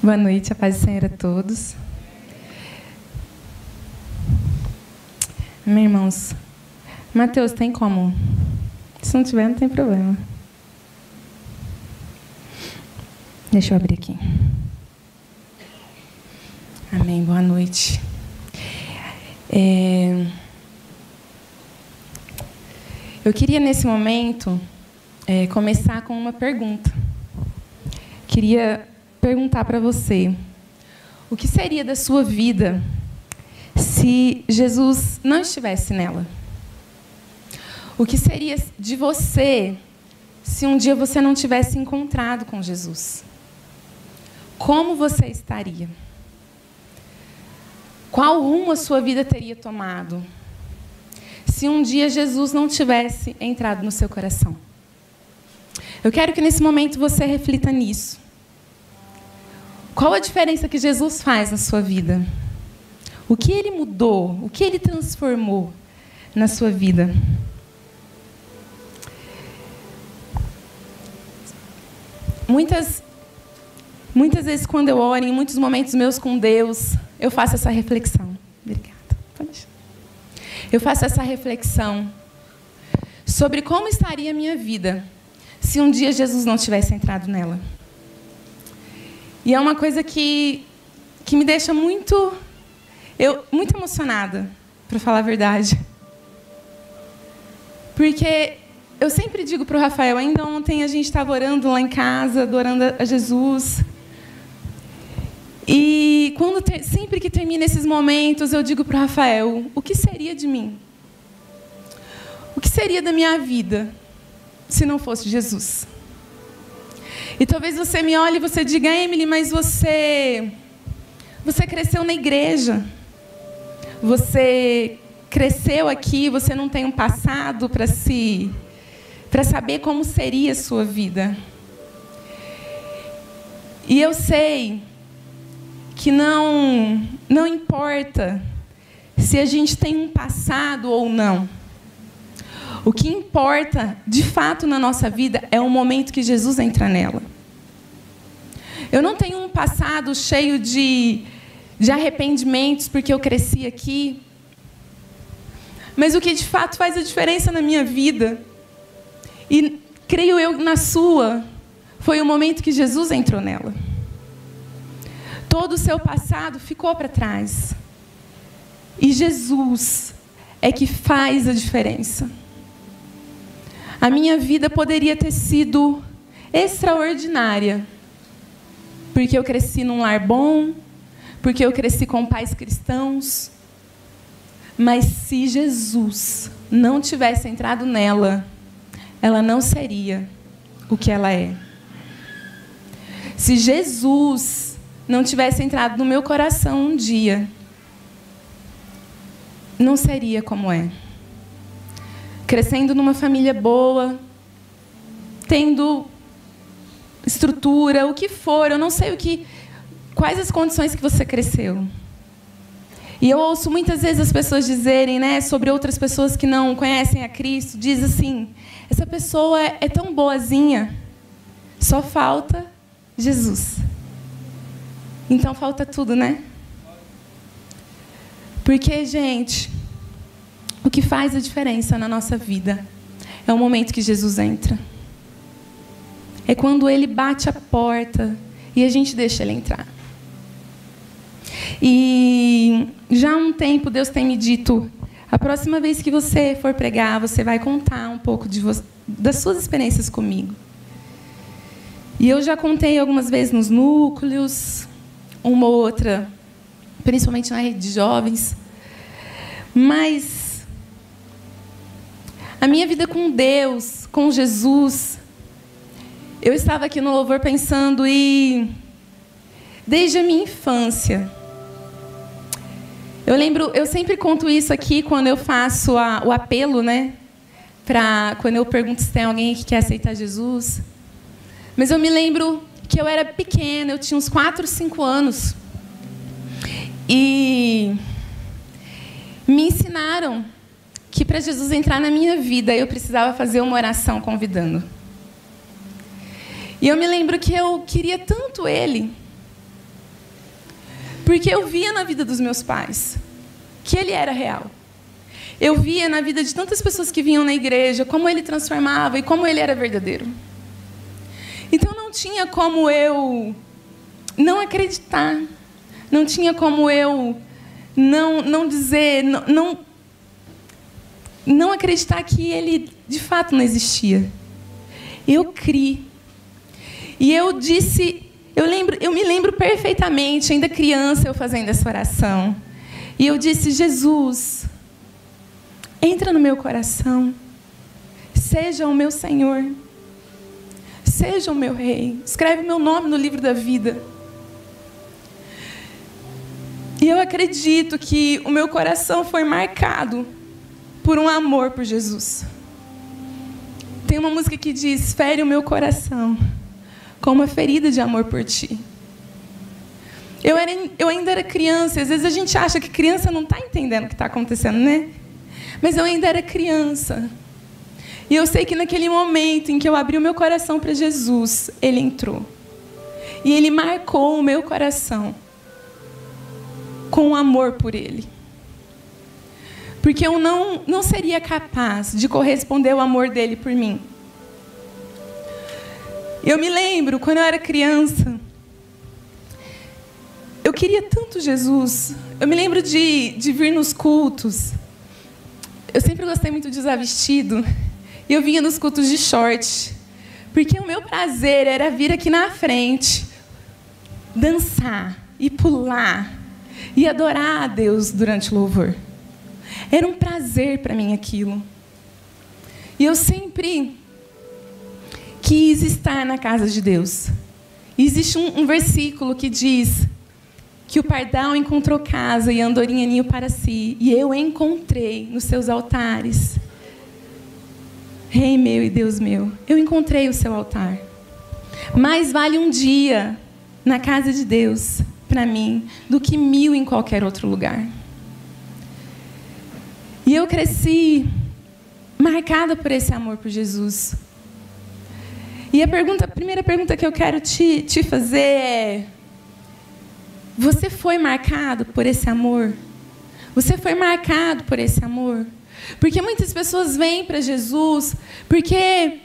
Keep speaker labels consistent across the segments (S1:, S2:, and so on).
S1: Boa noite, a paz do Senhor a todos. Amém, irmãos. Mateus, tem como? Se não tiver, não tem problema. Deixa eu abrir aqui. Amém, boa noite. É... Eu queria, nesse momento, é, começar com uma pergunta. Queria perguntar para você: o que seria da sua vida se Jesus não estivesse nela? O que seria de você se um dia você não tivesse encontrado com Jesus? Como você estaria? Qual rumo a sua vida teria tomado? Se um dia Jesus não tivesse entrado no seu coração. Eu quero que nesse momento você reflita nisso. Qual a diferença que Jesus faz na sua vida? O que ele mudou? O que ele transformou na sua vida? Muitas, muitas vezes, quando eu oro, em muitos momentos meus com Deus, eu faço essa reflexão. Obrigada. Eu faço essa reflexão sobre como estaria a minha vida se um dia Jesus não tivesse entrado nela. E é uma coisa que, que me deixa muito, eu, muito emocionada, para falar a verdade. Porque eu sempre digo para o Rafael, ainda ontem a gente estava orando lá em casa, adorando a Jesus. E quando sempre que termina esses momentos, eu digo para o Rafael: o que seria de mim? O que seria da minha vida se não fosse Jesus? E talvez você me olhe e você diga, Emily, mas você você cresceu na igreja. Você cresceu aqui, você não tem um passado para se para saber como seria a sua vida. E eu sei que não não importa se a gente tem um passado ou não. O que importa, de fato, na nossa vida é o momento que Jesus entra nela. Eu não tenho um passado cheio de, de arrependimentos porque eu cresci aqui. Mas o que de fato faz a diferença na minha vida, e creio eu na sua, foi o momento que Jesus entrou nela. Todo o seu passado ficou para trás. E Jesus é que faz a diferença. A minha vida poderia ter sido extraordinária, porque eu cresci num lar bom, porque eu cresci com pais cristãos. Mas se Jesus não tivesse entrado nela, ela não seria o que ela é. Se Jesus não tivesse entrado no meu coração um dia, não seria como é crescendo numa família boa, tendo estrutura, o que for, eu não sei o que, quais as condições que você cresceu. E eu ouço muitas vezes as pessoas dizerem, né, sobre outras pessoas que não conhecem a Cristo, diz assim: essa pessoa é, é tão boazinha, só falta Jesus. Então falta tudo, né? Porque, gente, o que faz a diferença na nossa vida é o momento que Jesus entra. É quando ele bate a porta e a gente deixa ele entrar. E já há um tempo Deus tem me dito: a próxima vez que você for pregar, você vai contar um pouco das suas experiências comigo. E eu já contei algumas vezes nos núcleos, uma ou outra, principalmente na rede de jovens. Mas a minha vida com Deus, com Jesus. Eu estava aqui no louvor pensando e desde a minha infância. Eu lembro, eu sempre conto isso aqui quando eu faço a, o apelo, né? Para quando eu pergunto se tem alguém que quer aceitar Jesus. Mas eu me lembro que eu era pequena, eu tinha uns 4, 5 anos. E me ensinaram que para Jesus entrar na minha vida eu precisava fazer uma oração convidando. E eu me lembro que eu queria tanto Ele, Porque eu via na vida dos meus pais que ele era real. Eu via na vida de tantas pessoas que vinham na igreja como ele transformava e como ele era verdadeiro. Então não tinha como eu não acreditar, não tinha como eu não, não dizer, não, não, não acreditar que ele de fato não existia. Eu criei. E eu disse, eu, lembro, eu me lembro perfeitamente, ainda criança, eu fazendo essa oração. E eu disse: Jesus, entra no meu coração, seja o meu Senhor, seja o meu Rei, escreve meu nome no livro da vida. E eu acredito que o meu coração foi marcado por um amor por Jesus. Tem uma música que diz: Fere o meu coração com uma ferida de amor por ti. Eu, era, eu ainda era criança, às vezes a gente acha que criança não está entendendo o que está acontecendo, né? Mas eu ainda era criança. E eu sei que naquele momento em que eu abri o meu coração para Jesus, Ele entrou. E Ele marcou o meu coração com amor por Ele. Porque eu não, não seria capaz de corresponder ao amor dele por mim. Eu me lembro, quando eu era criança, eu queria tanto Jesus. Eu me lembro de, de vir nos cultos. Eu sempre gostei muito de usar vestido. E eu vinha nos cultos de short. Porque o meu prazer era vir aqui na frente, dançar e pular e adorar a Deus durante o louvor. Era um prazer para mim aquilo. E eu sempre quis estar na casa de Deus. Existe um, um, versículo que diz que o pardal encontrou casa e andorinha ninho para si, e eu encontrei nos seus altares. Rei meu e Deus meu, eu encontrei o seu altar. Mais vale um dia na casa de Deus para mim do que mil em qualquer outro lugar. E eu cresci marcada por esse amor por Jesus. E a, pergunta, a primeira pergunta que eu quero te, te fazer é: Você foi marcado por esse amor? Você foi marcado por esse amor? Porque muitas pessoas vêm para Jesus porque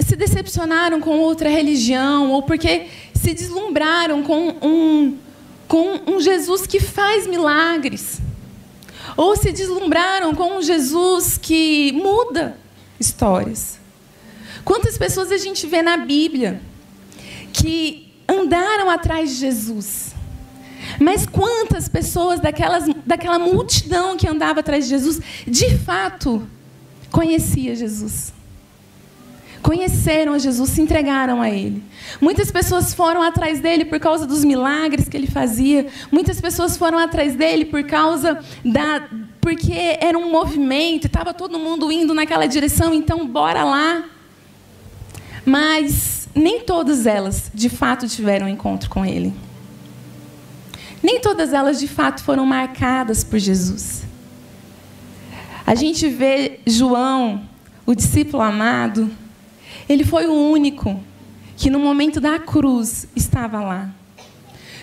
S1: se decepcionaram com outra religião ou porque se deslumbraram com um, com um Jesus que faz milagres. Ou se deslumbraram com um Jesus que muda histórias. Quantas pessoas a gente vê na Bíblia que andaram atrás de Jesus? Mas quantas pessoas daquelas, daquela multidão que andava atrás de Jesus, de fato, conhecia Jesus? Conheceram a Jesus, se entregaram a Ele. Muitas pessoas foram atrás dele por causa dos milagres que ele fazia. Muitas pessoas foram atrás dele por causa da. porque era um movimento, estava todo mundo indo naquela direção, então bora lá. Mas nem todas elas, de fato, tiveram um encontro com Ele. Nem todas elas, de fato, foram marcadas por Jesus. A gente vê João, o discípulo amado, ele foi o único que no momento da cruz estava lá.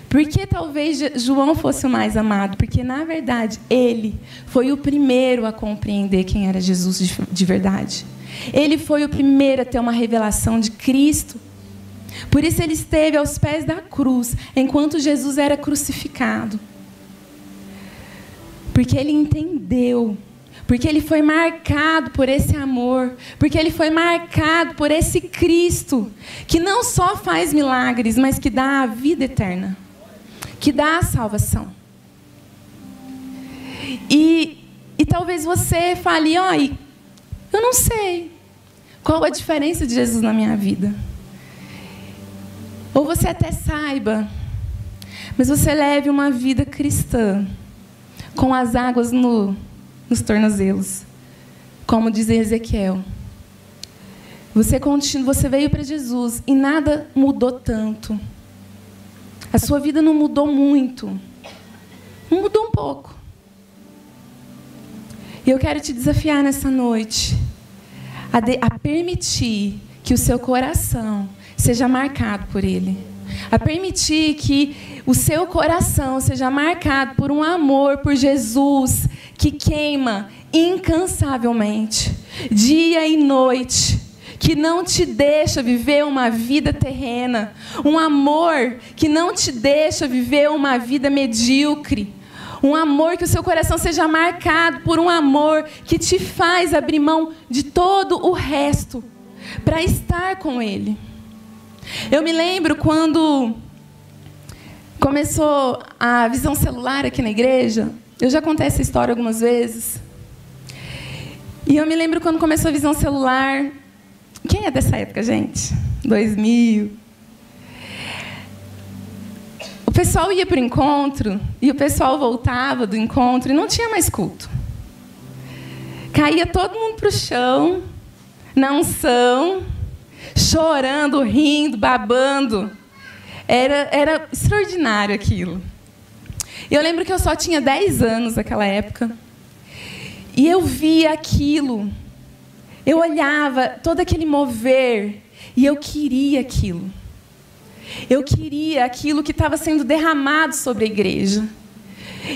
S1: Por que talvez João fosse o mais amado? Porque, na verdade, ele foi o primeiro a compreender quem era Jesus de verdade. Ele foi o primeiro a ter uma revelação de Cristo. Por isso ele esteve aos pés da cruz, enquanto Jesus era crucificado. Porque ele entendeu, porque ele foi marcado por esse amor, porque ele foi marcado por esse Cristo, que não só faz milagres, mas que dá a vida eterna, que dá a salvação. E, e talvez você fale, ai, eu não sei. Qual a diferença de Jesus na minha vida? Ou você até saiba, mas você leve uma vida cristã, com as águas no, nos tornozelos, como diz Ezequiel. Você, continua, você veio para Jesus e nada mudou tanto. A sua vida não mudou muito. Mudou um pouco. E eu quero te desafiar nessa noite a, de, a permitir que o seu coração seja marcado por Ele. a permitir que o seu coração seja marcado por um amor por Jesus que queima incansavelmente, dia e noite, que não te deixa viver uma vida terrena, um amor que não te deixa viver uma vida medíocre. Um amor que o seu coração seja marcado por um amor que te faz abrir mão de todo o resto para estar com Ele. Eu me lembro quando começou a visão celular aqui na igreja. Eu já contei essa história algumas vezes. E eu me lembro quando começou a visão celular. Quem é dessa época, gente? 2000. O pessoal ia para o encontro e o pessoal voltava do encontro e não tinha mais culto. Caía todo mundo para o chão, na unção, chorando, rindo, babando. Era, era extraordinário aquilo. Eu lembro que eu só tinha 10 anos naquela época. E eu via aquilo. Eu olhava todo aquele mover e eu queria aquilo. Eu queria aquilo que estava sendo derramado sobre a igreja.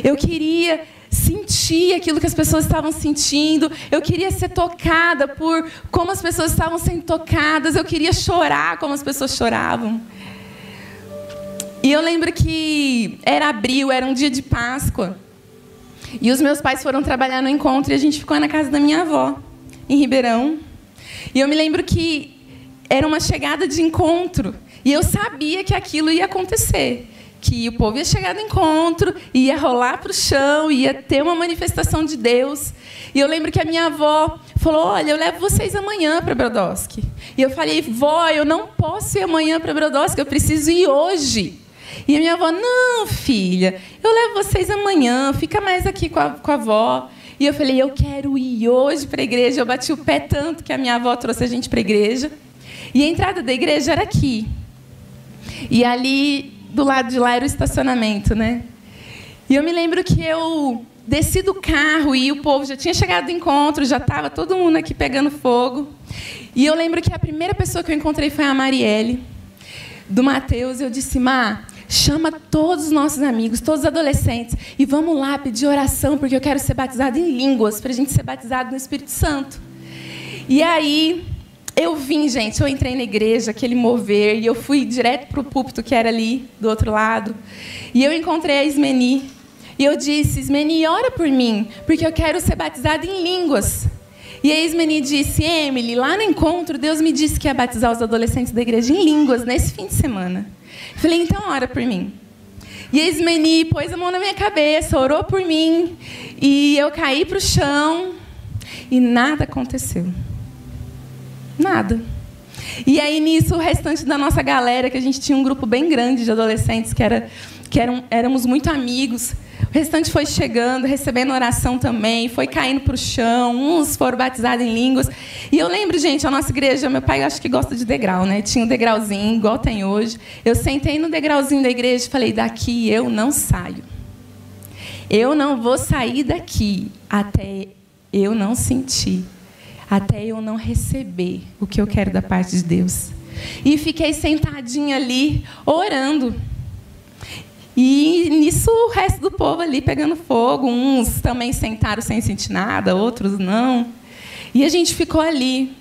S1: Eu queria sentir aquilo que as pessoas estavam sentindo. Eu queria ser tocada por como as pessoas estavam sendo tocadas. Eu queria chorar como as pessoas choravam. E eu lembro que era abril, era um dia de Páscoa. E os meus pais foram trabalhar no encontro e a gente ficou na casa da minha avó, em Ribeirão. E eu me lembro que era uma chegada de encontro. E eu sabia que aquilo ia acontecer que o povo ia chegar no encontro, ia rolar para o chão, ia ter uma manifestação de Deus. E eu lembro que a minha avó falou: Olha, eu levo vocês amanhã para Brodowski. E eu falei: Vó, eu não posso ir amanhã para Brodowski, eu preciso ir hoje. E a minha avó: Não, filha, eu levo vocês amanhã, fica mais aqui com a, com a avó. E eu falei: Eu quero ir hoje para a igreja. Eu bati o pé tanto que a minha avó trouxe a gente para a igreja. E a entrada da igreja era aqui. E ali do lado de lá era o estacionamento, né? E eu me lembro que eu desci do carro e o povo já tinha chegado do encontro, já estava todo mundo aqui pegando fogo. E eu lembro que a primeira pessoa que eu encontrei foi a Marielle, do Mateus. Eu disse, Má, chama todos os nossos amigos, todos os adolescentes, e vamos lá pedir oração, porque eu quero ser batizado em línguas, para a gente ser batizado no Espírito Santo. E aí, eu vim, gente, eu entrei na igreja, aquele mover, e eu fui direto para o púlpito que era ali, do outro lado. E eu encontrei a Ismeni. E eu disse, Ismeni, ora por mim, porque eu quero ser batizada em línguas. E a Ismeni disse, Emily, lá no encontro, Deus me disse que ia batizar os adolescentes da igreja em línguas nesse fim de semana. Falei, então ora por mim. E a Ismeni pôs a mão na minha cabeça, orou por mim, e eu caí para o chão, e nada aconteceu. Nada. E aí, nisso, o restante da nossa galera, que a gente tinha um grupo bem grande de adolescentes, que, era, que eram, éramos muito amigos, o restante foi chegando, recebendo oração também, foi caindo para o chão, uns foram batizados em línguas. E eu lembro, gente, a nossa igreja, meu pai acho que gosta de degrau, né? Tinha um degrauzinho, igual tem hoje. Eu sentei no degrauzinho da igreja e falei: daqui eu não saio. Eu não vou sair daqui até eu não sentir até eu não receber o que eu quero da parte de Deus. E fiquei sentadinha ali, orando. E nisso o resto do povo ali pegando fogo, uns também sentaram sem sentir nada, outros não. E a gente ficou ali.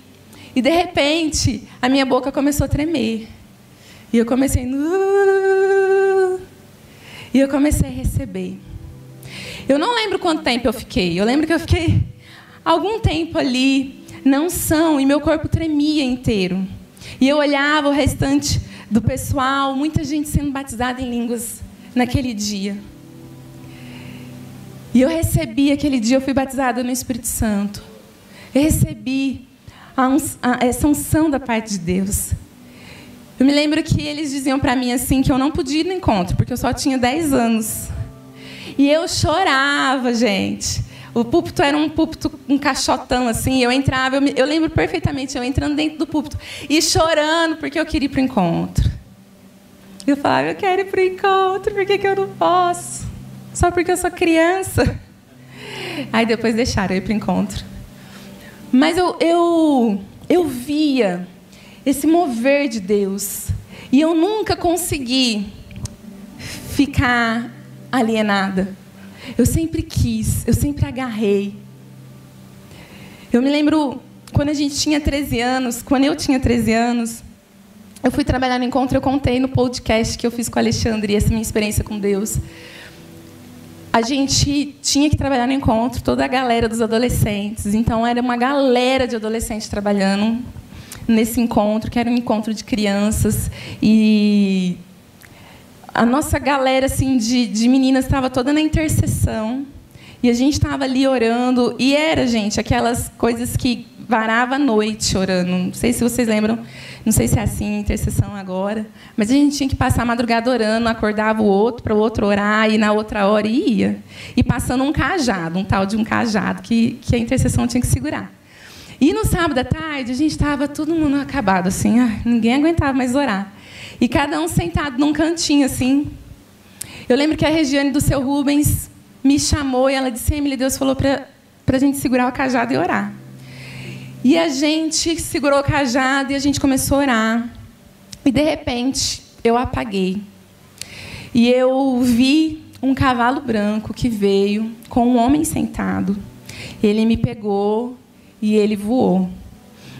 S1: E de repente, a minha boca começou a tremer. E eu comecei. E eu comecei a receber. Eu não lembro quanto tempo eu fiquei. Eu lembro que eu fiquei algum tempo ali, não são, e meu corpo tremia inteiro. E eu olhava o restante do pessoal, muita gente sendo batizada em línguas naquele dia. E eu recebi aquele dia, eu fui batizada no Espírito Santo. Eu recebi a, a, essa unção da parte de Deus. Eu me lembro que eles diziam para mim assim que eu não podia ir no encontro, porque eu só tinha 10 anos. E eu chorava, gente. O púlpito era um púlpito, um caixotão, assim. Eu entrava, eu, me, eu lembro perfeitamente, eu entrando dentro do púlpito e chorando porque eu queria ir para o encontro. Eu falava, eu quero ir para o encontro, por que, que eu não posso? Só porque eu sou criança. Aí depois deixaram eu ir para o encontro. Mas eu, eu, eu via esse mover de Deus. E eu nunca consegui ficar alienada. Eu sempre quis, eu sempre agarrei. Eu me lembro quando a gente tinha 13 anos, quando eu tinha 13 anos, eu fui trabalhar no encontro, eu contei no podcast que eu fiz com o Alexandre, essa minha experiência com Deus. A gente tinha que trabalhar no encontro, toda a galera dos adolescentes. Então, era uma galera de adolescentes trabalhando nesse encontro, que era um encontro de crianças. E a nossa galera assim de, de meninas estava toda na intercessão. E a gente estava ali orando. E era, gente, aquelas coisas que varava a noite orando. Não sei se vocês lembram, não sei se é assim, intercessão agora, mas a gente tinha que passar a madrugada orando, acordava o outro para o outro orar, e na outra hora ia. E passando um cajado, um tal de um cajado, que, que a intercessão tinha que segurar. E no sábado à tarde, a gente estava todo mundo acabado, assim, ah, ninguém aguentava mais orar. E cada um sentado num cantinho, assim. Eu lembro que a Regiane do seu Rubens me chamou e ela disse: Emily, Deus falou para a gente segurar o cajado e orar. E a gente segurou o cajado e a gente começou a orar. E de repente, eu apaguei. E eu vi um cavalo branco que veio com um homem sentado. Ele me pegou e ele voou.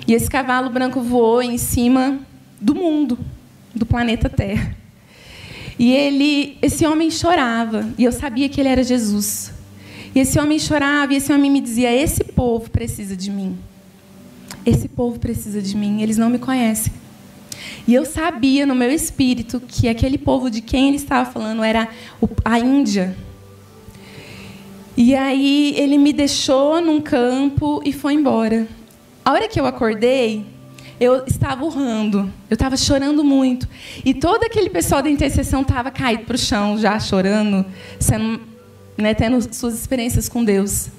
S1: E esse cavalo branco voou em cima do mundo, do planeta Terra. E ele, esse homem chorava, e eu sabia que ele era Jesus. E esse homem chorava, e esse homem me dizia: Esse povo precisa de mim. Esse povo precisa de mim, eles não me conhecem. E eu sabia no meu espírito que aquele povo de quem ele estava falando era a Índia. E aí ele me deixou num campo e foi embora. A hora que eu acordei, eu estava urrando, eu estava chorando muito. E todo aquele pessoal da intercessão estava caído para o chão, já chorando, sendo, né, tendo suas experiências com Deus.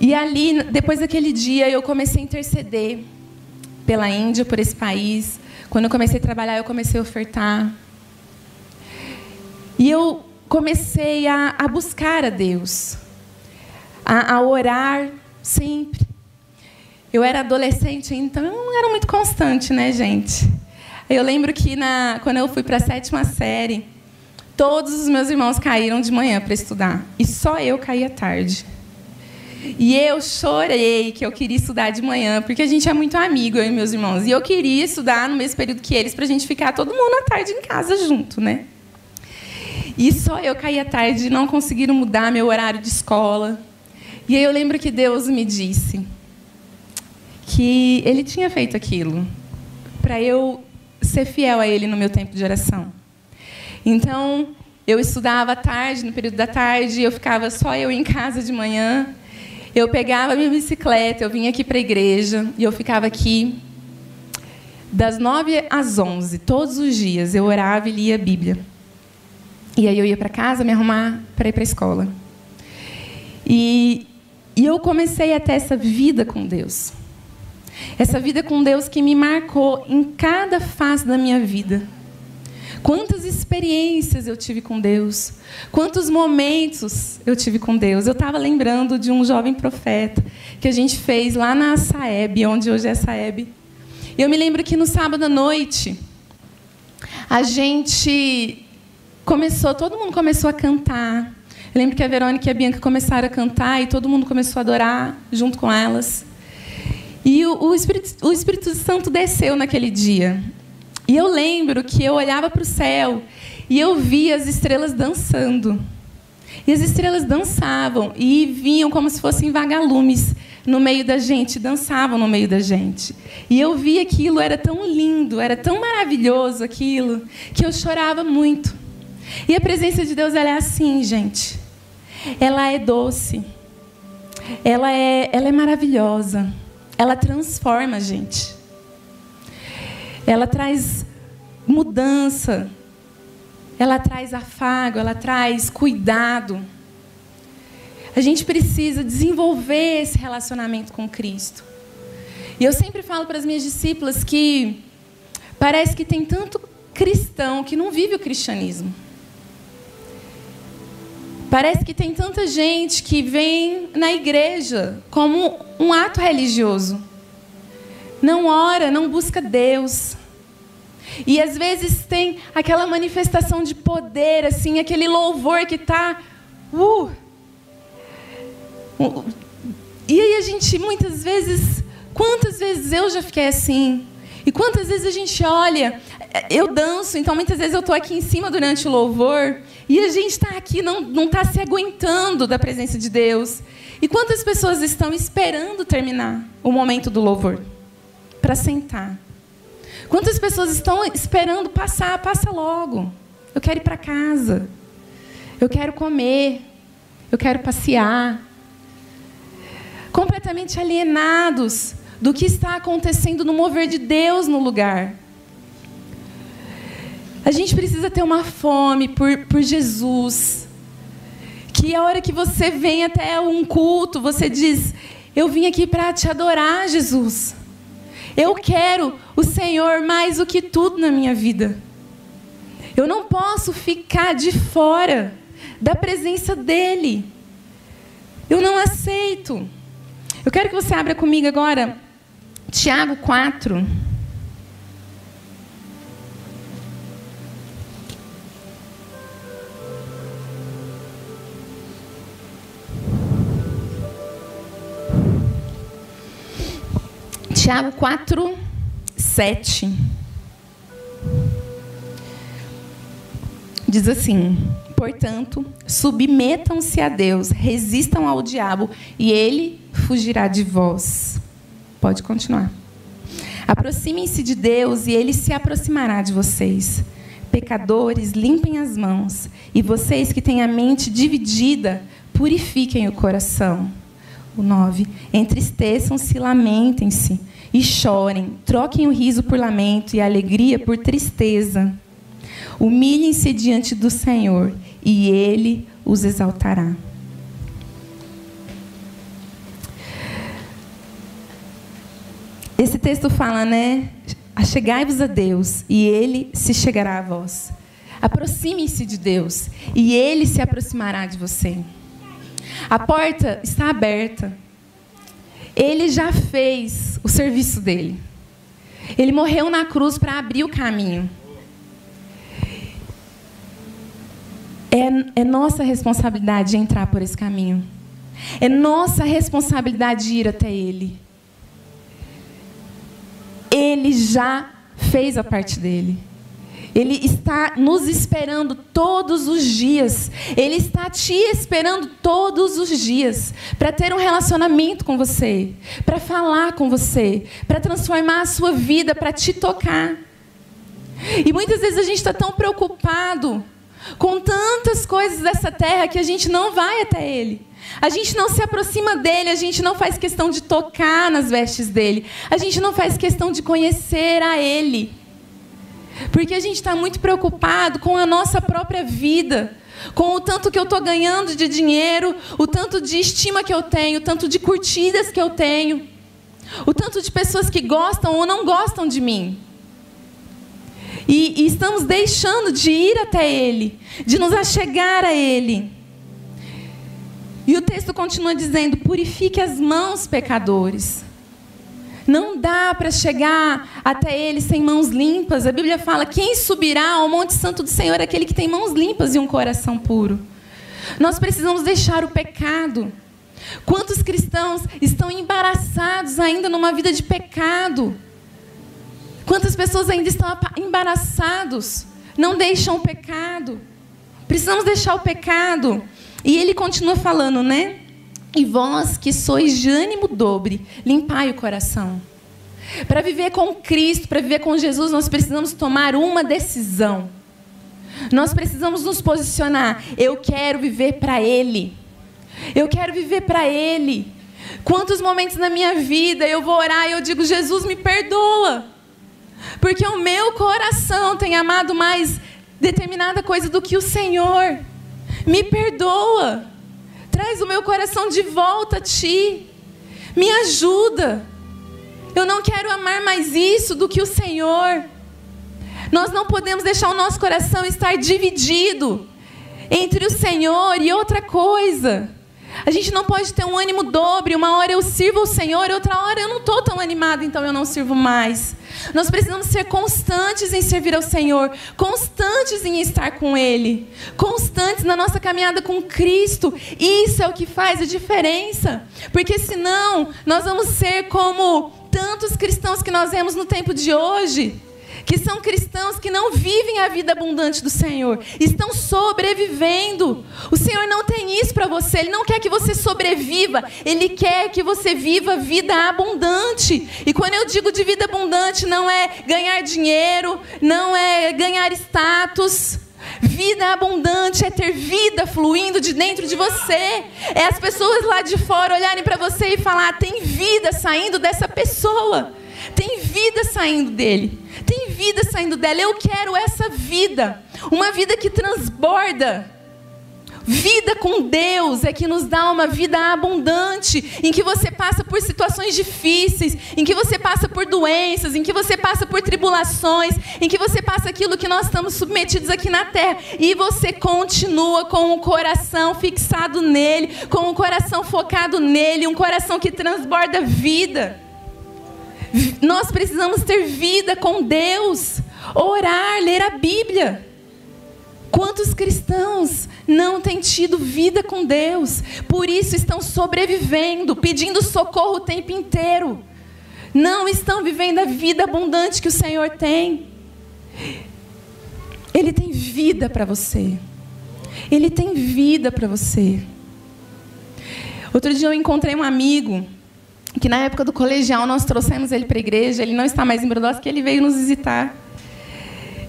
S1: E ali, depois daquele dia, eu comecei a interceder pela Índia, por esse país. Quando eu comecei a trabalhar, eu comecei a ofertar. E eu comecei a, a buscar a Deus, a, a, orar sempre. Eu era adolescente, então eu não era muito constante, né, gente? Eu lembro que na, quando eu fui para a sétima série, todos os meus irmãos caíram de manhã para estudar e só eu caía tarde. E eu chorei que eu queria estudar de manhã, porque a gente é muito amigo, eu e meus irmãos. E eu queria estudar no mesmo período que eles, para a gente ficar todo mundo à tarde em casa junto, né? E só eu caía tarde não conseguiram mudar meu horário de escola. E aí eu lembro que Deus me disse que Ele tinha feito aquilo para eu ser fiel a Ele no meu tempo de oração. Então, eu estudava à tarde, no período da tarde, eu ficava só eu em casa de manhã. Eu pegava minha bicicleta, eu vinha aqui para a igreja e eu ficava aqui das nove às onze, todos os dias. Eu orava e lia a Bíblia. E aí eu ia para casa me arrumar para ir para a escola. E, e eu comecei a ter essa vida com Deus. Essa vida com Deus que me marcou em cada fase da minha vida. Quantas experiências eu tive com Deus, quantos momentos eu tive com Deus. Eu estava lembrando de um jovem profeta que a gente fez lá na Saeb, onde hoje é Saeb. E eu me lembro que no sábado à noite, a gente começou, todo mundo começou a cantar. Eu lembro que a Verônica e a Bianca começaram a cantar e todo mundo começou a adorar junto com elas. E o, o, Espírito, o Espírito Santo desceu naquele dia. E eu lembro que eu olhava para o céu e eu via as estrelas dançando. E as estrelas dançavam e vinham como se fossem vagalumes no meio da gente, dançavam no meio da gente. E eu via aquilo, era tão lindo, era tão maravilhoso aquilo, que eu chorava muito. E a presença de Deus ela é assim, gente. Ela é doce. Ela é, ela é maravilhosa. Ela transforma a gente ela traz mudança, ela traz afago, ela traz cuidado. A gente precisa desenvolver esse relacionamento com Cristo. E eu sempre falo para as minhas discípulas que parece que tem tanto cristão que não vive o cristianismo. Parece que tem tanta gente que vem na igreja como um ato religioso. Não ora, não busca Deus. E às vezes tem aquela manifestação de poder, assim, aquele louvor que está. Uh, e aí a gente muitas vezes, quantas vezes eu já fiquei assim? E quantas vezes a gente olha, eu danço, então muitas vezes eu estou aqui em cima durante o louvor e a gente está aqui, não está se aguentando da presença de Deus. E quantas pessoas estão esperando terminar o momento do louvor para sentar? Quantas pessoas estão esperando passar? Passa logo. Eu quero ir para casa. Eu quero comer. Eu quero passear. Completamente alienados do que está acontecendo no mover de Deus no lugar. A gente precisa ter uma fome por, por Jesus. Que a hora que você vem até um culto, você diz: Eu vim aqui para te adorar, Jesus. Eu quero o Senhor mais do que tudo na minha vida. Eu não posso ficar de fora da presença dEle. Eu não aceito. Eu quero que você abra comigo agora Tiago 4. Tiago 4, 7. Diz assim: Portanto, submetam-se a Deus, resistam ao diabo, e ele fugirá de vós. Pode continuar. Aproximem-se de Deus e ele se aproximará de vocês. Pecadores, limpem as mãos. E vocês que têm a mente dividida, purifiquem o coração. O 9. Entristeçam-se, lamentem-se e chorem. Troquem o riso por lamento e a alegria por tristeza. Humilhem-se diante do Senhor e ele os exaltará. Esse texto fala, né? Achegai-vos a Deus e ele se chegará a vós. Aproxime-se de Deus e ele se aproximará de você. A porta está aberta. Ele já fez o serviço dele. Ele morreu na cruz para abrir o caminho. É, é, nossa responsabilidade entrar por esse caminho. É nossa responsabilidade ir até Ele ele já fez a parte dele. Ele está nos esperando todos os dias. Ele está te esperando todos os dias para ter um relacionamento com você, para falar com você, para transformar a sua vida, para te tocar. E muitas vezes a gente está tão preocupado com tantas coisas dessa terra que a gente não vai até Ele. A gente não se aproxima dele, a gente não faz questão de tocar nas vestes dele, a gente não faz questão de conhecer a ele. Porque a gente está muito preocupado com a nossa própria vida, com o tanto que eu estou ganhando de dinheiro, o tanto de estima que eu tenho, o tanto de curtidas que eu tenho, o tanto de pessoas que gostam ou não gostam de mim. E, e estamos deixando de ir até Ele, de nos achegar a Ele. E o texto continua dizendo: purifique as mãos, pecadores. Não dá para chegar até ele sem mãos limpas. A Bíblia fala: quem subirá ao Monte Santo do Senhor é aquele que tem mãos limpas e um coração puro. Nós precisamos deixar o pecado. Quantos cristãos estão embaraçados ainda numa vida de pecado? Quantas pessoas ainda estão embaraçados? Não deixam o pecado. Precisamos deixar o pecado. E ele continua falando, né? E vós que sois de ânimo dobre, limpai o coração. Para viver com Cristo, para viver com Jesus, nós precisamos tomar uma decisão. Nós precisamos nos posicionar. Eu quero viver para Ele. Eu quero viver para Ele. Quantos momentos na minha vida eu vou orar e eu digo, Jesus, me perdoa. Porque o meu coração tem amado mais determinada coisa do que o Senhor. Me perdoa. Traz o meu coração de volta a ti. Me ajuda. Eu não quero amar mais isso do que o Senhor. Nós não podemos deixar o nosso coração estar dividido entre o Senhor e outra coisa. A gente não pode ter um ânimo dobre. Uma hora eu sirvo o Senhor, outra hora eu não estou tão animado, então eu não sirvo mais. Nós precisamos ser constantes em servir ao Senhor, constantes em estar com Ele, constantes na nossa caminhada com Cristo. Isso é o que faz a diferença. Porque senão nós vamos ser como tantos cristãos que nós vemos no tempo de hoje que são cristãos que não vivem a vida abundante do Senhor, estão sobrevivendo. O Senhor não tem isso para você, Ele não quer que você sobreviva, Ele quer que você viva vida abundante. E quando eu digo de vida abundante, não é ganhar dinheiro, não é ganhar status. Vida abundante é ter vida fluindo de dentro de você. É as pessoas lá de fora olharem para você e falar: ah, tem vida saindo dessa pessoa. Tem vida saindo dele. Tem vida saindo dela. Eu quero essa vida. Uma vida que transborda. Vida com Deus é que nos dá uma vida abundante, em que você passa por situações difíceis, em que você passa por doenças, em que você passa por tribulações, em que você passa aquilo que nós estamos submetidos aqui na terra, e você continua com o coração fixado nele, com o coração focado nele, um coração que transborda vida. Nós precisamos ter vida com Deus, orar, ler a Bíblia. Quantos cristãos não têm tido vida com Deus? Por isso estão sobrevivendo, pedindo socorro o tempo inteiro. Não estão vivendo a vida abundante que o Senhor tem. Ele tem vida para você. Ele tem vida para você. Outro dia eu encontrei um amigo que na época do colegial nós trouxemos ele para a igreja, ele não está mais em Brodowski, ele veio nos visitar.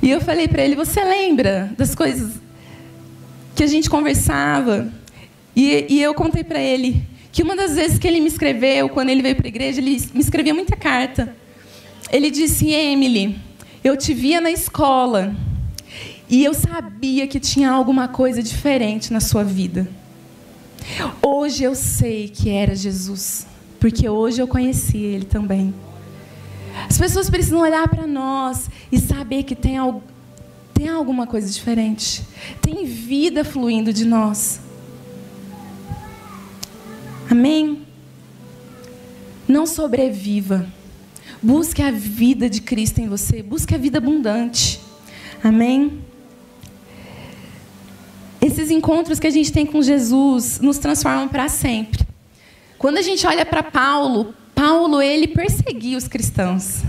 S1: E eu falei para ele: Você lembra das coisas que a gente conversava? E, e eu contei para ele que uma das vezes que ele me escreveu, quando ele veio para a igreja, ele me escrevia muita carta. Ele disse: Emily, eu te via na escola e eu sabia que tinha alguma coisa diferente na sua vida. Hoje eu sei que era Jesus porque hoje eu conheci Ele também. As pessoas precisam olhar para nós e saber que tem, tem alguma coisa diferente. Tem vida fluindo de nós. Amém? Não sobreviva. Busque a vida de Cristo em você. Busque a vida abundante. Amém? Esses encontros que a gente tem com Jesus nos transformam para sempre. Quando a gente olha para Paulo, Paulo ele perseguia os cristãos,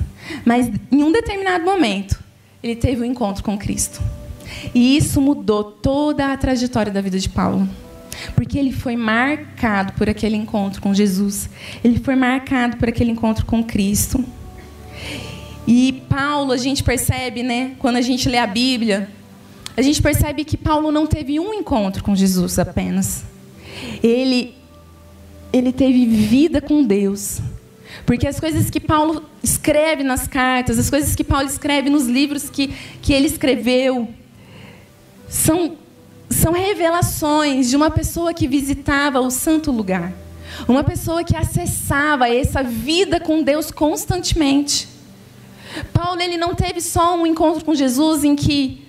S1: mas em um determinado momento ele teve um encontro com Cristo. E isso mudou toda a trajetória da vida de Paulo. Porque ele foi marcado por aquele encontro com Jesus. Ele foi marcado por aquele encontro com Cristo. E Paulo, a gente percebe, né, quando a gente lê a Bíblia, a gente percebe que Paulo não teve um encontro com Jesus apenas. Ele ele teve vida com Deus. Porque as coisas que Paulo escreve nas cartas, as coisas que Paulo escreve nos livros que, que ele escreveu, são, são revelações de uma pessoa que visitava o santo lugar. Uma pessoa que acessava essa vida com Deus constantemente. Paulo ele não teve só um encontro com Jesus em que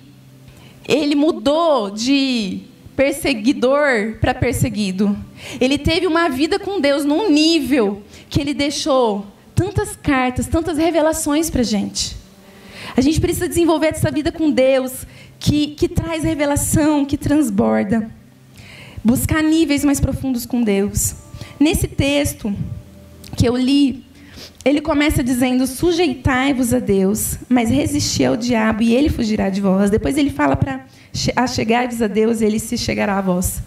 S1: ele mudou de perseguidor para perseguido. Ele teve uma vida com Deus num nível que ele deixou tantas cartas, tantas revelações para a gente. A gente precisa desenvolver essa vida com Deus que, que traz revelação, que transborda. Buscar níveis mais profundos com Deus. Nesse texto que eu li, ele começa dizendo: sujeitai-vos a Deus, mas resisti ao diabo e ele fugirá de vós. Depois ele fala para chegar-vos a Deus e ele se chegará a vós.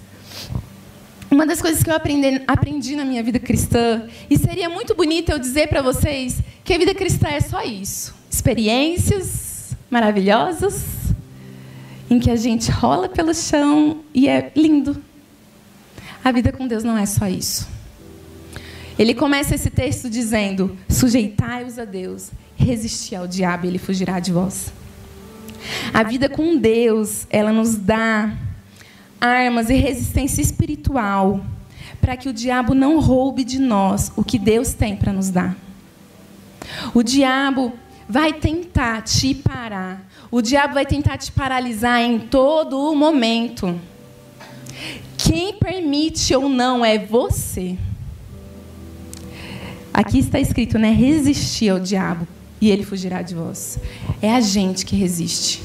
S1: Uma das coisas que eu aprendi, aprendi na minha vida cristã, e seria muito bonito eu dizer para vocês que a vida cristã é só isso: experiências maravilhosas, em que a gente rola pelo chão e é lindo. A vida com Deus não é só isso. Ele começa esse texto dizendo: Sujeitai-vos a Deus, resisti ao diabo e ele fugirá de vós. A vida com Deus, ela nos dá armas e resistência espiritual para que o diabo não roube de nós o que Deus tem para nos dar. O diabo vai tentar te parar. O diabo vai tentar te paralisar em todo o momento. Quem permite ou não é você. Aqui está escrito, né? Resistir ao diabo e ele fugirá de vós. É a gente que resiste.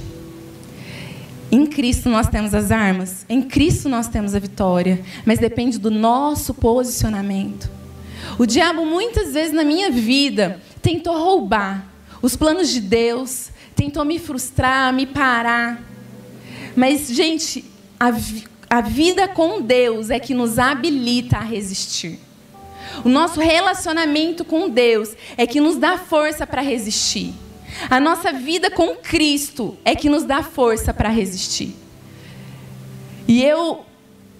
S1: Em Cristo nós temos as armas, em Cristo nós temos a vitória, mas depende do nosso posicionamento. O diabo muitas vezes na minha vida tentou roubar os planos de Deus, tentou me frustrar, me parar. Mas, gente, a, a vida com Deus é que nos habilita a resistir. O nosso relacionamento com Deus é que nos dá força para resistir. A nossa vida com Cristo é que nos dá força para resistir. E eu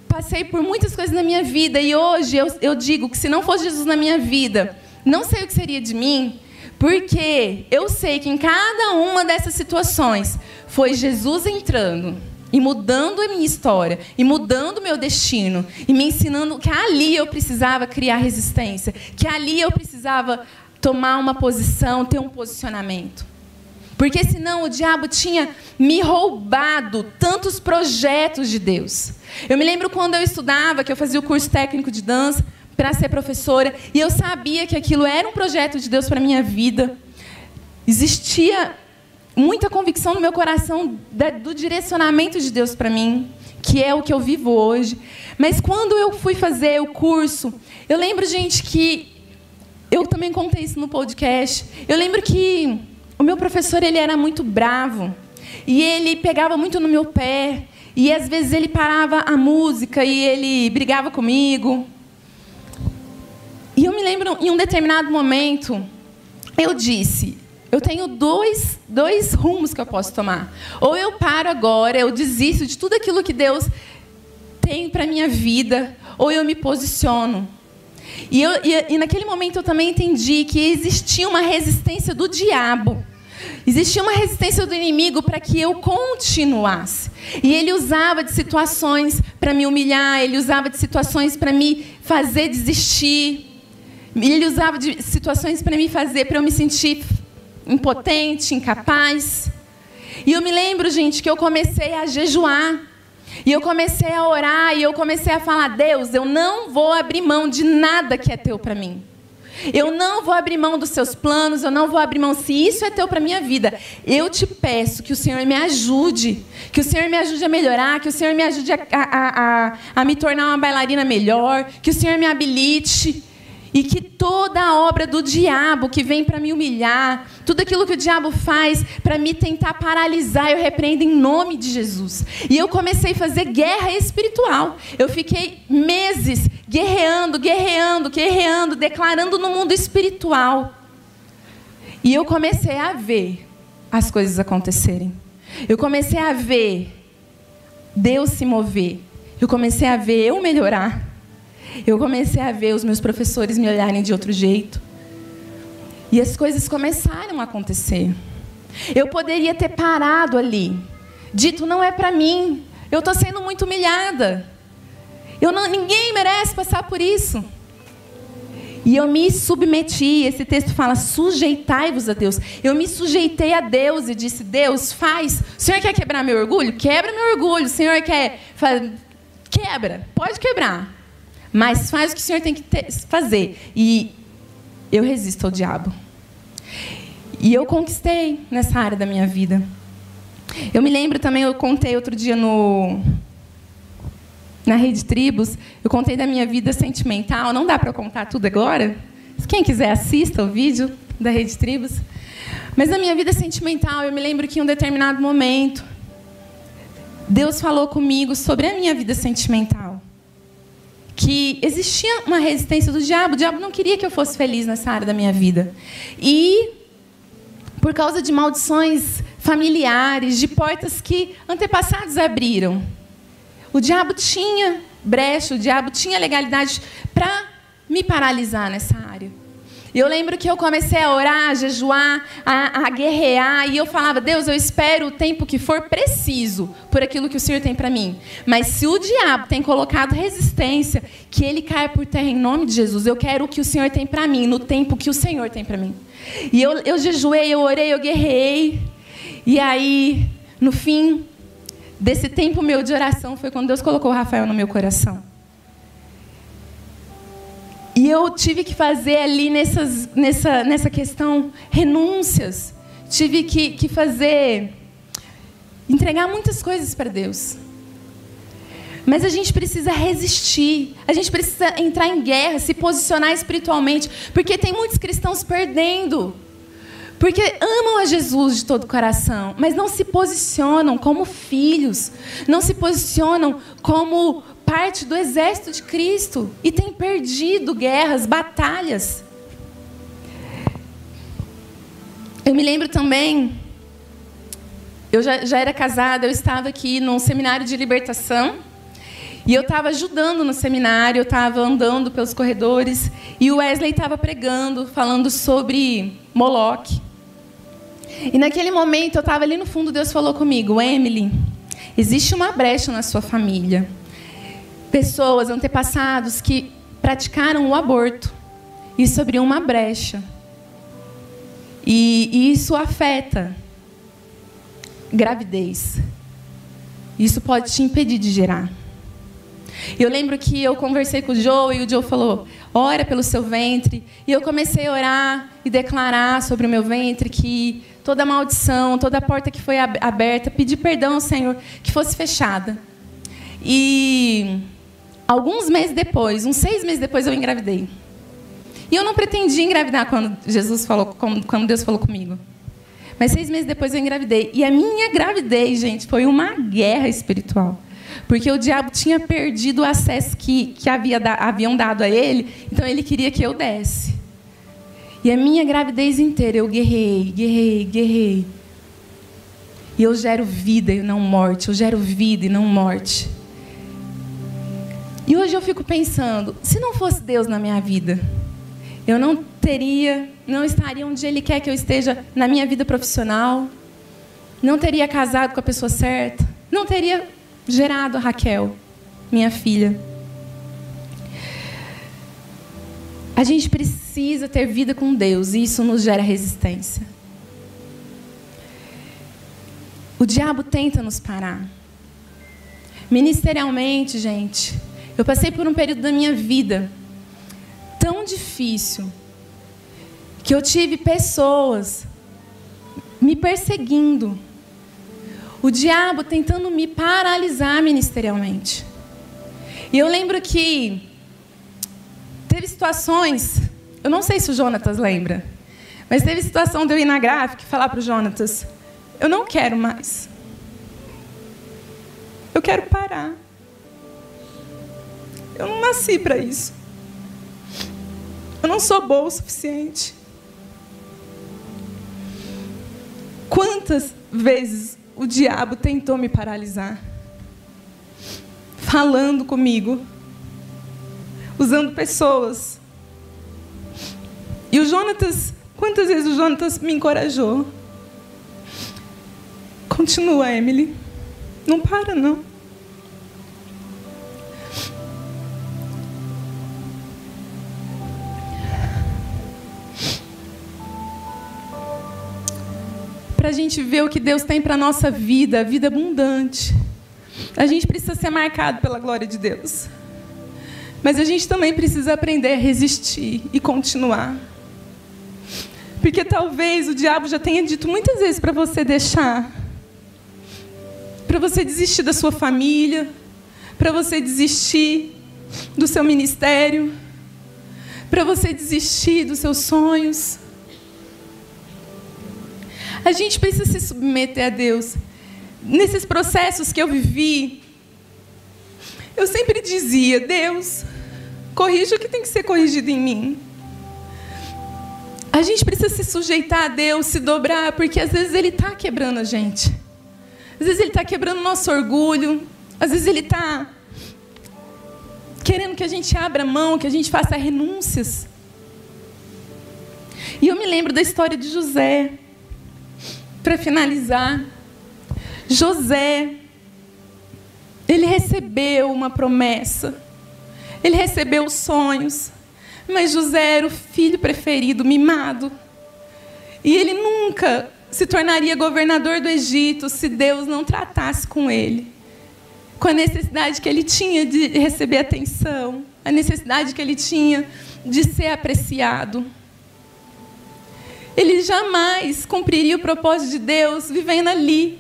S1: passei por muitas coisas na minha vida e hoje eu, eu digo que se não fosse Jesus na minha vida, não sei o que seria de mim, porque eu sei que em cada uma dessas situações foi Jesus entrando e mudando a minha história, e mudando o meu destino, e me ensinando que ali eu precisava criar resistência, que ali eu precisava tomar uma posição, ter um posicionamento. Porque senão o diabo tinha me roubado tantos projetos de Deus. Eu me lembro quando eu estudava, que eu fazia o curso técnico de dança para ser professora, e eu sabia que aquilo era um projeto de Deus para minha vida. Existia muita convicção no meu coração do direcionamento de Deus para mim, que é o que eu vivo hoje. Mas quando eu fui fazer o curso, eu lembro, gente, que eu também contei isso no podcast. Eu lembro que o meu professor ele era muito bravo e ele pegava muito no meu pé e às vezes ele parava a música e ele brigava comigo. E eu me lembro em um determinado momento eu disse: eu tenho dois, dois rumos que eu posso tomar. Ou eu paro agora, eu desisto de tudo aquilo que Deus tem para minha vida, ou eu me posiciono. E, eu, e, e naquele momento eu também entendi que existia uma resistência do diabo. Existia uma resistência do inimigo para que eu continuasse. E ele usava de situações para me humilhar, ele usava de situações para me fazer desistir. Ele usava de situações para me fazer, para eu me sentir impotente, incapaz. E eu me lembro, gente, que eu comecei a jejuar. E eu comecei a orar e eu comecei a falar: Deus, eu não vou abrir mão de nada que é teu para mim. Eu não vou abrir mão dos seus planos, eu não vou abrir mão se isso é teu para minha vida. Eu te peço que o Senhor me ajude, que o Senhor me ajude a melhorar, que o Senhor me ajude a, a, a, a me tornar uma bailarina melhor, que o Senhor me habilite. E que toda a obra do diabo que vem para me humilhar, tudo aquilo que o diabo faz para me tentar paralisar, eu repreendo em nome de Jesus. E eu comecei a fazer guerra espiritual. Eu fiquei meses guerreando, guerreando, guerreando, declarando no mundo espiritual. E eu comecei a ver as coisas acontecerem. Eu comecei a ver Deus se mover. Eu comecei a ver eu melhorar. Eu comecei a ver os meus professores me olharem de outro jeito. E as coisas começaram a acontecer. Eu poderia ter parado ali, dito não é para mim. Eu estou sendo muito humilhada. Eu não, ninguém merece passar por isso. E eu me submeti. Esse texto fala: sujeitai-vos a Deus. Eu me sujeitei a Deus e disse: Deus, faz. O Senhor quer quebrar meu orgulho? Quebra meu orgulho. O Senhor quer. Quebra. Pode quebrar. Mas faz o que o Senhor tem que ter, fazer. E eu resisto ao diabo. E eu conquistei nessa área da minha vida. Eu me lembro também, eu contei outro dia no na Rede Tribos, eu contei da minha vida sentimental. Não dá para contar tudo agora. Quem quiser assista o vídeo da Rede Tribos. Mas na minha vida sentimental, eu me lembro que em um determinado momento Deus falou comigo sobre a minha vida sentimental que existia uma resistência do diabo. O diabo não queria que eu fosse feliz nessa área da minha vida. E por causa de maldições familiares, de portas que antepassados abriram, o diabo tinha brecha, o diabo tinha legalidade para me paralisar nessa área. E eu lembro que eu comecei a orar, a jejuar, a, a guerrear, e eu falava: Deus, eu espero o tempo que for preciso por aquilo que o Senhor tem para mim. Mas se o diabo tem colocado resistência, que ele caia por terra em nome de Jesus. Eu quero o que o Senhor tem para mim, no tempo que o Senhor tem para mim. E eu, eu jejuei, eu orei, eu guerreei. E aí, no fim, desse tempo meu de oração foi quando Deus colocou o Rafael no meu coração. E eu tive que fazer ali nessas, nessa, nessa questão renúncias. Tive que, que fazer. entregar muitas coisas para Deus. Mas a gente precisa resistir, a gente precisa entrar em guerra, se posicionar espiritualmente, porque tem muitos cristãos perdendo. Porque amam a Jesus de todo o coração, mas não se posicionam como filhos, não se posicionam como parte do exército de Cristo e têm perdido guerras, batalhas. Eu me lembro também, eu já, já era casada, eu estava aqui num seminário de libertação. E eu estava ajudando no seminário, eu estava andando pelos corredores e o Wesley estava pregando, falando sobre Moloque. E naquele momento eu estava ali no fundo, Deus falou comigo: Emily, existe uma brecha na sua família. Pessoas, antepassados que praticaram o aborto. Isso abriu uma brecha. E, e isso afeta gravidez. Isso pode te impedir de gerar. Eu lembro que eu conversei com o Joe e o Joe falou: ora pelo seu ventre. E eu comecei a orar e declarar sobre o meu ventre que toda maldição, toda porta que foi aberta, pedir perdão ao Senhor que fosse fechada. E alguns meses depois, uns seis meses depois, eu engravidei. E eu não pretendia engravidar quando Jesus falou, quando Deus falou comigo. Mas seis meses depois eu engravidei. E a minha gravidez, gente, foi uma guerra espiritual. Porque o diabo tinha perdido o acesso que, que havia da, haviam dado a ele, então ele queria que eu desse. E a minha gravidez inteira eu guerrei, guerrei, guerrei. E eu gero vida e não morte, eu gero vida e não morte. E hoje eu fico pensando, se não fosse Deus na minha vida, eu não teria, não estaria onde Ele quer que eu esteja na minha vida profissional, não teria casado com a pessoa certa, não teria gerado a Raquel, minha filha. A gente precisa ter vida com Deus e isso nos gera resistência. O diabo tenta nos parar. Ministerialmente, gente, eu passei por um período da minha vida tão difícil que eu tive pessoas me perseguindo o diabo tentando me paralisar ministerialmente. E eu lembro que teve situações, eu não sei se o Jonatas lembra, mas teve situação de eu ir na gráfica e falar para o Jonatas: eu não quero mais. Eu quero parar. Eu não nasci para isso. Eu não sou boa o suficiente. Quantas vezes o diabo tentou me paralisar. Falando comigo, usando pessoas. E o Jonatas, quantas vezes o Jonatas me encorajou? Continua, Emily. Não para, não. Para a gente ver o que Deus tem para a nossa vida, a vida abundante. A gente precisa ser marcado pela glória de Deus. Mas a gente também precisa aprender a resistir e continuar. Porque talvez o diabo já tenha dito muitas vezes para você deixar, para você desistir da sua família, para você desistir do seu ministério, para você desistir dos seus sonhos. A gente precisa se submeter a Deus. Nesses processos que eu vivi, eu sempre dizia: Deus, corrija o que tem que ser corrigido em mim. A gente precisa se sujeitar a Deus, se dobrar, porque às vezes Ele está quebrando a gente. Às vezes Ele está quebrando o nosso orgulho. Às vezes Ele está querendo que a gente abra mão, que a gente faça renúncias. E eu me lembro da história de José para finalizar, José, ele recebeu uma promessa, ele recebeu sonhos, mas José era o filho preferido, mimado. E ele nunca se tornaria governador do Egito se Deus não tratasse com ele. Com a necessidade que ele tinha de receber atenção, a necessidade que ele tinha de ser apreciado. Ele jamais cumpriria o propósito de Deus vivendo ali,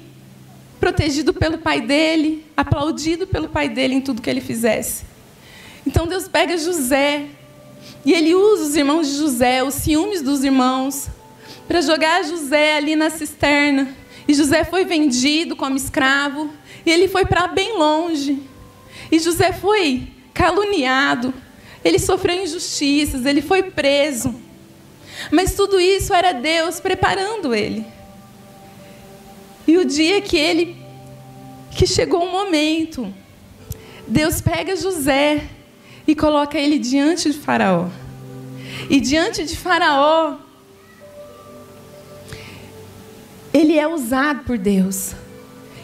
S1: protegido pelo pai dele, aplaudido pelo pai dele em tudo que ele fizesse. Então Deus pega José e ele usa os irmãos de José, os ciúmes dos irmãos, para jogar José ali na cisterna. E José foi vendido como escravo, e ele foi para bem longe. E José foi caluniado, ele sofreu injustiças, ele foi preso. Mas tudo isso era Deus preparando ele. E o dia que ele que chegou o um momento, Deus pega José e coloca ele diante de Faraó. E diante de Faraó, ele é usado por Deus.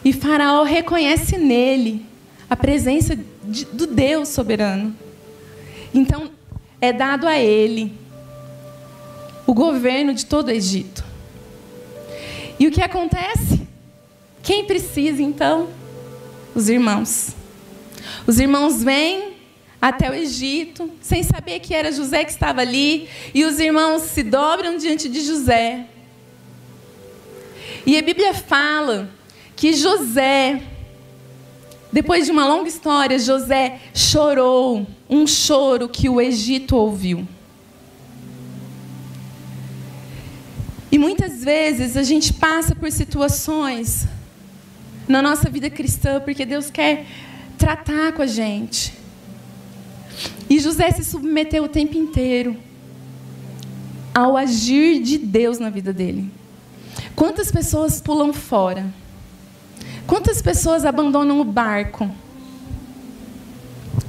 S1: E Faraó reconhece nele a presença de, do Deus soberano. Então, é dado a ele o governo de todo o Egito. E o que acontece? Quem precisa então? Os irmãos. Os irmãos vêm até o Egito, sem saber que era José que estava ali, e os irmãos se dobram diante de José. E a Bíblia fala que José, depois de uma longa história, José chorou um choro que o Egito ouviu. E muitas vezes a gente passa por situações na nossa vida cristã porque Deus quer tratar com a gente. E José se submeteu o tempo inteiro ao agir de Deus na vida dele. Quantas pessoas pulam fora? Quantas pessoas abandonam o barco?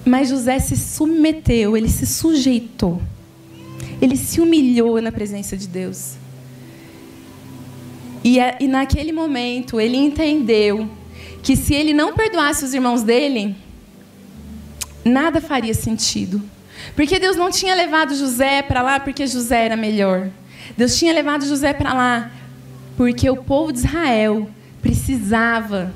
S1: Mas José se submeteu, ele se sujeitou. Ele se humilhou na presença de Deus. E, e naquele momento ele entendeu que se ele não perdoasse os irmãos dele, nada faria sentido. Porque Deus não tinha levado José para lá porque José era melhor. Deus tinha levado José para lá porque o povo de Israel precisava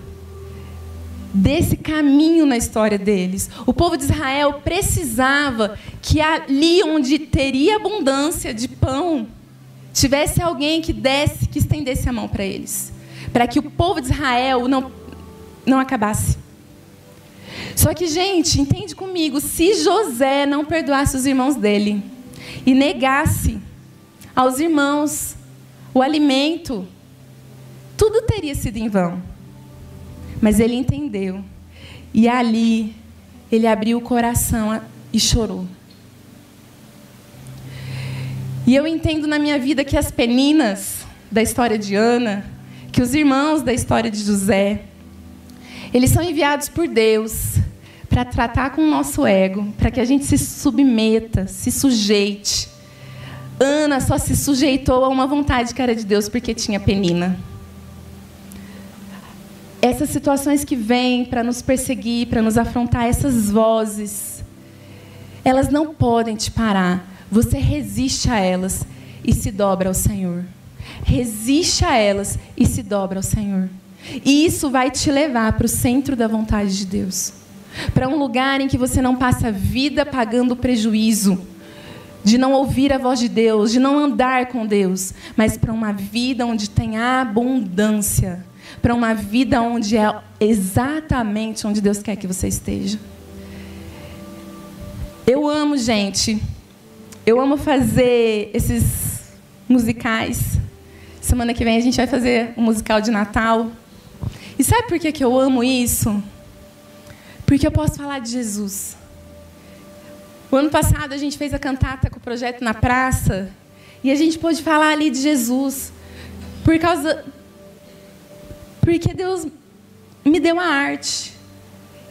S1: desse caminho na história deles. O povo de Israel precisava que ali onde teria abundância de pão, tivesse alguém que desse, que estendesse a mão para eles, para que o povo de Israel não não acabasse. Só que, gente, entende comigo, se José não perdoasse os irmãos dele e negasse aos irmãos o alimento, tudo teria sido em vão. Mas ele entendeu. E ali ele abriu o coração e chorou. E eu entendo na minha vida que as peninas da história de Ana, que os irmãos da história de José, eles são enviados por Deus para tratar com o nosso ego, para que a gente se submeta, se sujeite. Ana só se sujeitou a uma vontade que era de Deus porque tinha penina. Essas situações que vêm para nos perseguir, para nos afrontar, essas vozes, elas não podem te parar. Você resiste a elas e se dobra ao Senhor. Resiste a elas e se dobra ao Senhor. E isso vai te levar para o centro da vontade de Deus. Para um lugar em que você não passa a vida pagando prejuízo, de não ouvir a voz de Deus, de não andar com Deus, mas para uma vida onde tem abundância, para uma vida onde é exatamente onde Deus quer que você esteja. Eu amo, gente. Eu amo fazer esses musicais. Semana que vem a gente vai fazer um musical de Natal. E sabe por que, que eu amo isso? Porque eu posso falar de Jesus. O ano passado a gente fez a cantata com o projeto na praça e a gente pôde falar ali de Jesus. Por causa. Porque Deus me deu a arte.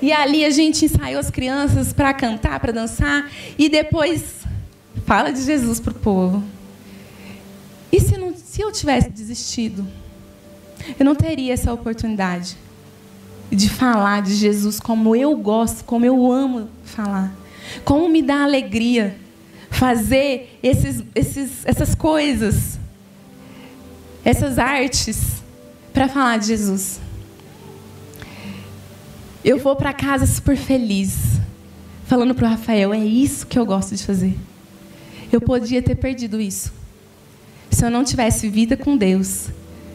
S1: E ali a gente ensaiou as crianças para cantar, para dançar. E depois fala de Jesus para o povo. E se, não, se eu tivesse desistido? eu não teria essa oportunidade de falar de Jesus como eu gosto, como eu amo falar. Como me dá alegria fazer esses, esses, essas coisas. essas artes para falar de Jesus. Eu vou para casa super feliz, falando para o Rafael: é isso que eu gosto de fazer. Eu podia ter perdido isso se eu não tivesse vida com Deus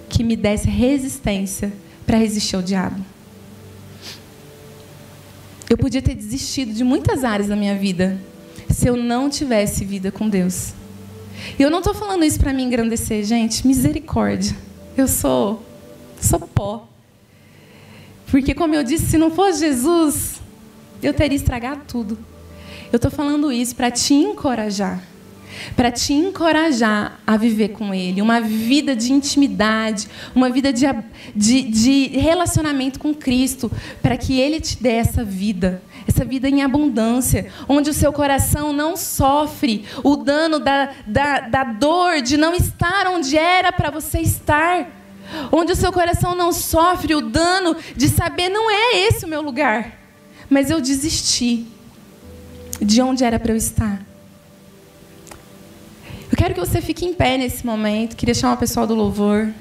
S1: que me desse resistência para resistir ao diabo. Eu podia ter desistido de muitas áreas da minha vida se eu não tivesse vida com Deus. E eu não estou falando isso para me engrandecer, gente. Misericórdia. Eu sou, sou pó. Porque, como eu disse, se não fosse Jesus, eu teria estragado tudo. Eu estou falando isso para te encorajar para te encorajar a viver com Ele, uma vida de intimidade, uma vida de, de, de relacionamento com Cristo, para que Ele te dê essa vida, essa vida em abundância, onde o seu coração não sofre o dano da, da, da dor de não estar onde era para você estar. Onde o seu coração não sofre o dano de saber não é esse o meu lugar, mas eu desisti de onde era para eu estar. Eu quero que você fique em pé nesse momento. Queria chamar o pessoal do louvor.